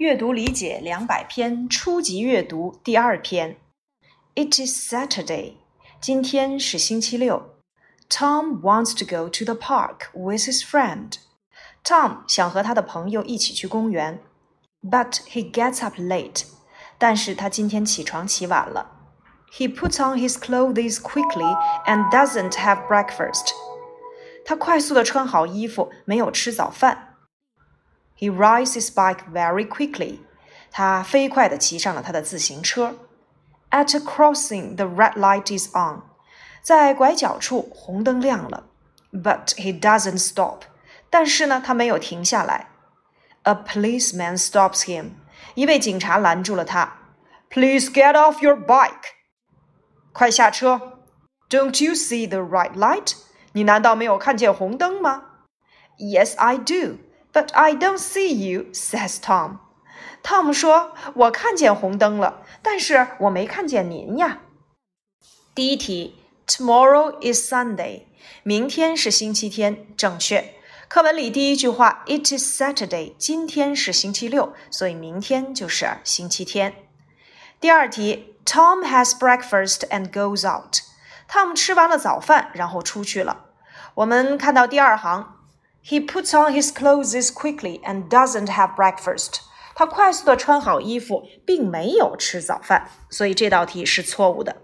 阅读理解两百篇初级阅读第二篇。It is Saturday，今天是星期六。Tom wants to go to the park with his friend. Tom 想和他的朋友一起去公园，but he gets up late. 但是他今天起床起晚了。He puts on his clothes quickly and doesn't have breakfast. 他快速的穿好衣服，没有吃早饭。He rides his bike very quickly. 他飞快地骑上了他的自行车。At a crossing, the red light is on. 在拐角处，红灯亮了。But he doesn't stop. 但是呢，他没有停下来。A policeman stops him. 一位警察拦住了他。Please get off your bike. 快下车。Don't you see the red light? 你难道没有看见红灯吗？Yes, I do. But I don't see you," says Tom. Tom 说：“我看见红灯了，但是我没看见您呀。”第一题：Tomorrow is Sunday. 明天是星期天，正确。课文里第一句话：It is Saturday. 今天是星期六，所以明天就是星期天。第二题：Tom has breakfast and goes out. Tom 吃完了早饭，然后出去了。我们看到第二行。He puts on his clothes quickly and doesn't have breakfast. 他快速的穿好衣服，并没有吃早饭，所以这道题是错误的。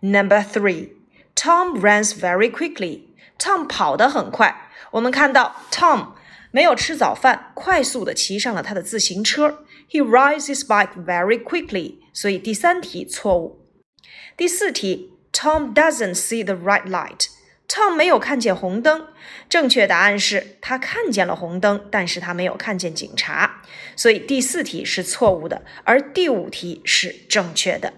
Number three, Tom runs very quickly. Tom 跑得很快。我们看到 Tom 没有吃早饭，快速的骑上了他的自行车。He rides his bike very quickly. 所以第三题错误。第四题，Tom doesn't see the red light. Tom 没有看见红灯，正确答案是他看见了红灯，但是他没有看见警察，所以第四题是错误的，而第五题是正确的。